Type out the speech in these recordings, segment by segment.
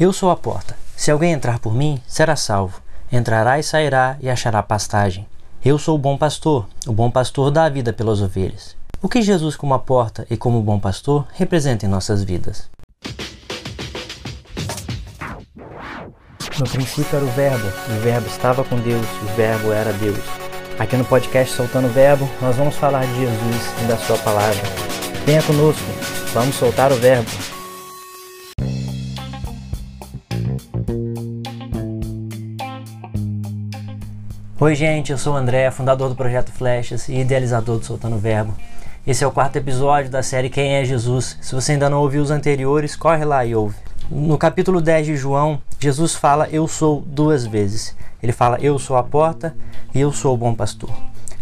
Eu sou a porta. Se alguém entrar por mim, será salvo. Entrará e sairá e achará pastagem. Eu sou o bom pastor, o bom pastor dá a vida pelas ovelhas. O que Jesus, como a porta e como bom pastor, representa em nossas vidas? No princípio era o Verbo, e o Verbo estava com Deus, e o Verbo era Deus. Aqui no podcast Soltando o Verbo, nós vamos falar de Jesus e da Sua palavra. Venha conosco, vamos soltar o Verbo. Oi, gente, eu sou o André, fundador do Projeto Flechas e idealizador do Soltando Verbo. Esse é o quarto episódio da série Quem é Jesus. Se você ainda não ouviu os anteriores, corre lá e ouve. No capítulo 10 de João, Jesus fala eu sou duas vezes. Ele fala eu sou a porta e eu sou o bom pastor.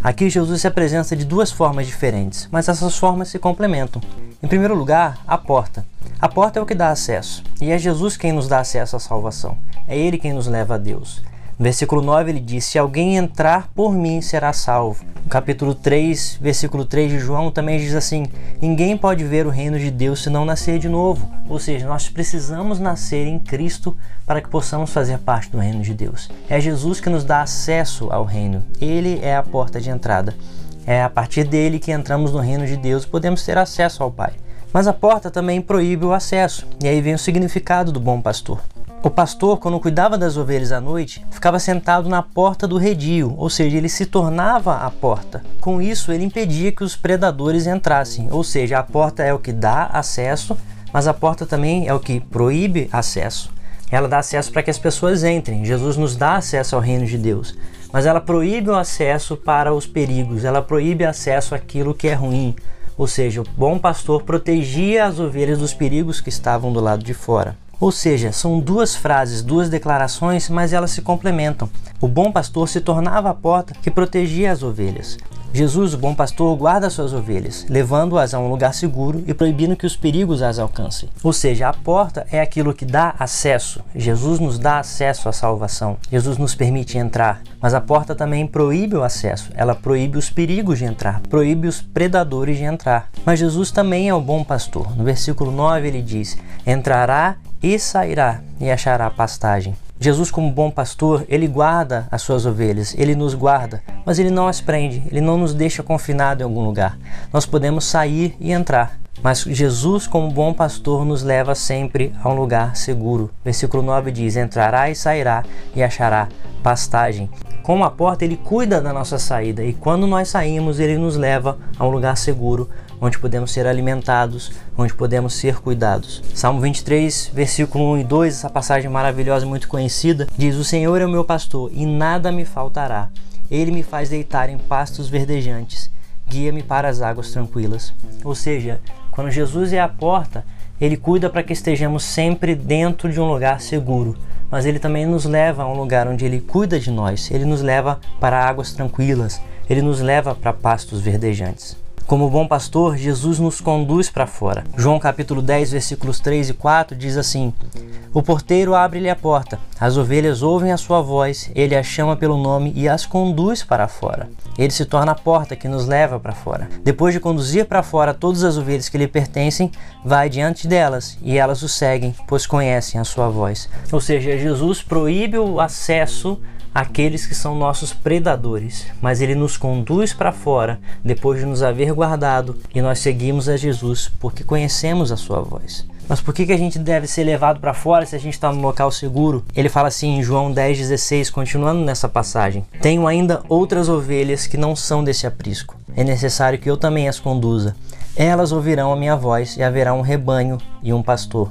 Aqui Jesus se apresenta de duas formas diferentes, mas essas formas se complementam. Em primeiro lugar, a porta. A porta é o que dá acesso, e é Jesus quem nos dá acesso à salvação. É ele quem nos leva a Deus. Versículo 9 ele diz: Se alguém entrar por mim, será salvo. No capítulo 3, versículo 3 de João também diz assim: Ninguém pode ver o reino de Deus se não nascer de novo. Ou seja, nós precisamos nascer em Cristo para que possamos fazer parte do reino de Deus. É Jesus que nos dá acesso ao reino. Ele é a porta de entrada. É a partir dele que entramos no reino de Deus e podemos ter acesso ao Pai. Mas a porta também proíbe o acesso. E aí vem o significado do bom pastor. O pastor, quando cuidava das ovelhas à noite, ficava sentado na porta do redil, ou seja, ele se tornava a porta. Com isso, ele impedia que os predadores entrassem, ou seja, a porta é o que dá acesso, mas a porta também é o que proíbe acesso. Ela dá acesso para que as pessoas entrem. Jesus nos dá acesso ao reino de Deus, mas ela proíbe o acesso para os perigos, ela proíbe acesso àquilo que é ruim. Ou seja, o bom pastor protegia as ovelhas dos perigos que estavam do lado de fora. Ou seja, são duas frases, duas declarações, mas elas se complementam. O bom pastor se tornava a porta que protegia as ovelhas. Jesus, o bom pastor, guarda suas ovelhas, levando-as a um lugar seguro e proibindo que os perigos as alcancem. Ou seja, a porta é aquilo que dá acesso. Jesus nos dá acesso à salvação. Jesus nos permite entrar. Mas a porta também proíbe o acesso. Ela proíbe os perigos de entrar, proíbe os predadores de entrar. Mas Jesus também é o bom pastor. No versículo 9 ele diz: Entrará e sairá e achará pastagem. Jesus, como bom pastor, ele guarda as suas ovelhas, ele nos guarda, mas ele não as prende, ele não nos deixa confinado em algum lugar. Nós podemos sair e entrar, mas Jesus, como bom pastor, nos leva sempre a um lugar seguro. Versículo 9 diz: Entrará e sairá e achará pastagem. Com a porta, ele cuida da nossa saída e quando nós saímos, ele nos leva a um lugar seguro onde podemos ser alimentados, onde podemos ser cuidados. Salmo 23, versículo 1 e 2, essa passagem maravilhosa, muito conhecida, diz: O Senhor é o meu pastor e nada me faltará. Ele me faz deitar em pastos verdejantes, guia-me para as águas tranquilas. Ou seja, quando Jesus é a porta, ele cuida para que estejamos sempre dentro de um lugar seguro, mas ele também nos leva a um lugar onde ele cuida de nós, ele nos leva para águas tranquilas, ele nos leva para pastos verdejantes. Como bom pastor, Jesus nos conduz para fora. João capítulo 10, versículos 3 e 4 diz assim: O porteiro abre-lhe a porta, as ovelhas ouvem a sua voz, ele as chama pelo nome e as conduz para fora. Ele se torna a porta que nos leva para fora. Depois de conduzir para fora todas as ovelhas que lhe pertencem, vai diante delas e elas o seguem, pois conhecem a sua voz. Ou seja, Jesus proíbe o acesso aqueles que são nossos predadores, mas ele nos conduz para fora depois de nos haver guardado e nós seguimos a Jesus porque conhecemos a sua voz. Mas por que, que a gente deve ser levado para fora se a gente está no local seguro? Ele fala assim em João 10,16, continuando nessa passagem: Tenho ainda outras ovelhas que não são desse aprisco. É necessário que eu também as conduza. Elas ouvirão a minha voz e haverá um rebanho e um pastor.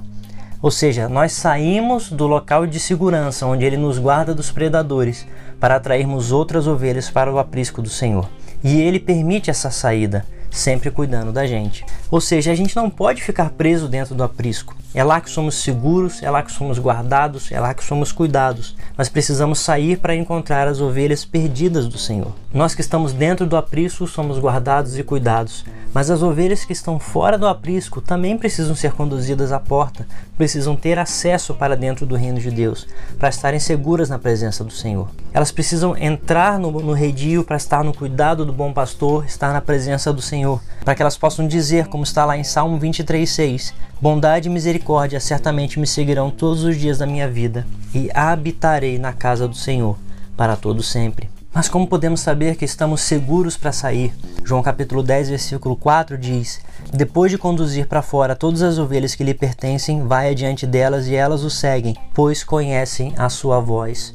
Ou seja, nós saímos do local de segurança onde ele nos guarda dos predadores para atrairmos outras ovelhas para o aprisco do Senhor. E ele permite essa saída, sempre cuidando da gente. Ou seja, a gente não pode ficar preso dentro do aprisco. É lá que somos seguros, é lá que somos guardados, é lá que somos cuidados. Mas precisamos sair para encontrar as ovelhas perdidas do Senhor. Nós que estamos dentro do aprisco somos guardados e cuidados, mas as ovelhas que estão fora do aprisco também precisam ser conduzidas à porta, precisam ter acesso para dentro do reino de Deus, para estarem seguras na presença do Senhor. Elas precisam entrar no, no redil para estar no cuidado do bom pastor, estar na presença do Senhor, para que elas possam dizer como está lá em Salmo 23:6. Bondade e misericórdia certamente me seguirão todos os dias da minha vida, e habitarei na casa do Senhor para todo sempre. Mas como podemos saber que estamos seguros para sair? João capítulo 10, versículo 4 diz: Depois de conduzir para fora todas as ovelhas que lhe pertencem, vai adiante delas e elas o seguem, pois conhecem a sua voz.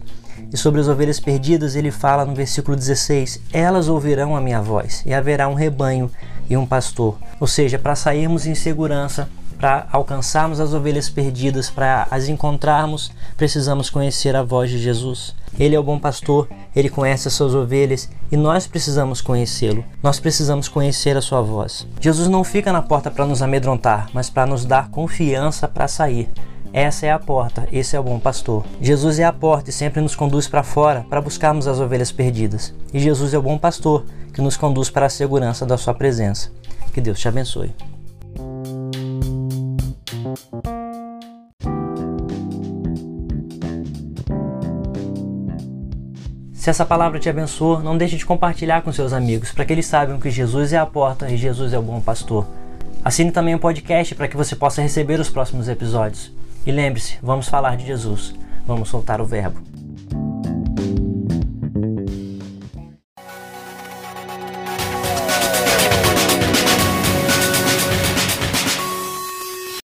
E sobre as ovelhas perdidas, ele fala no versículo 16: Elas ouvirão a minha voz, e haverá um rebanho e um pastor. Ou seja, para sairmos em segurança, para alcançarmos as ovelhas perdidas, para as encontrarmos, precisamos conhecer a voz de Jesus. Ele é o bom pastor, ele conhece as suas ovelhas e nós precisamos conhecê-lo. Nós precisamos conhecer a sua voz. Jesus não fica na porta para nos amedrontar, mas para nos dar confiança para sair. Essa é a porta, esse é o bom pastor. Jesus é a porta e sempre nos conduz para fora para buscarmos as ovelhas perdidas. E Jesus é o bom pastor que nos conduz para a segurança da sua presença. Que Deus te abençoe. Se essa palavra te abençoou, não deixe de compartilhar com seus amigos, para que eles saibam que Jesus é a porta e Jesus é o bom pastor. Assine também o podcast para que você possa receber os próximos episódios. E lembre-se, vamos falar de Jesus, vamos soltar o verbo.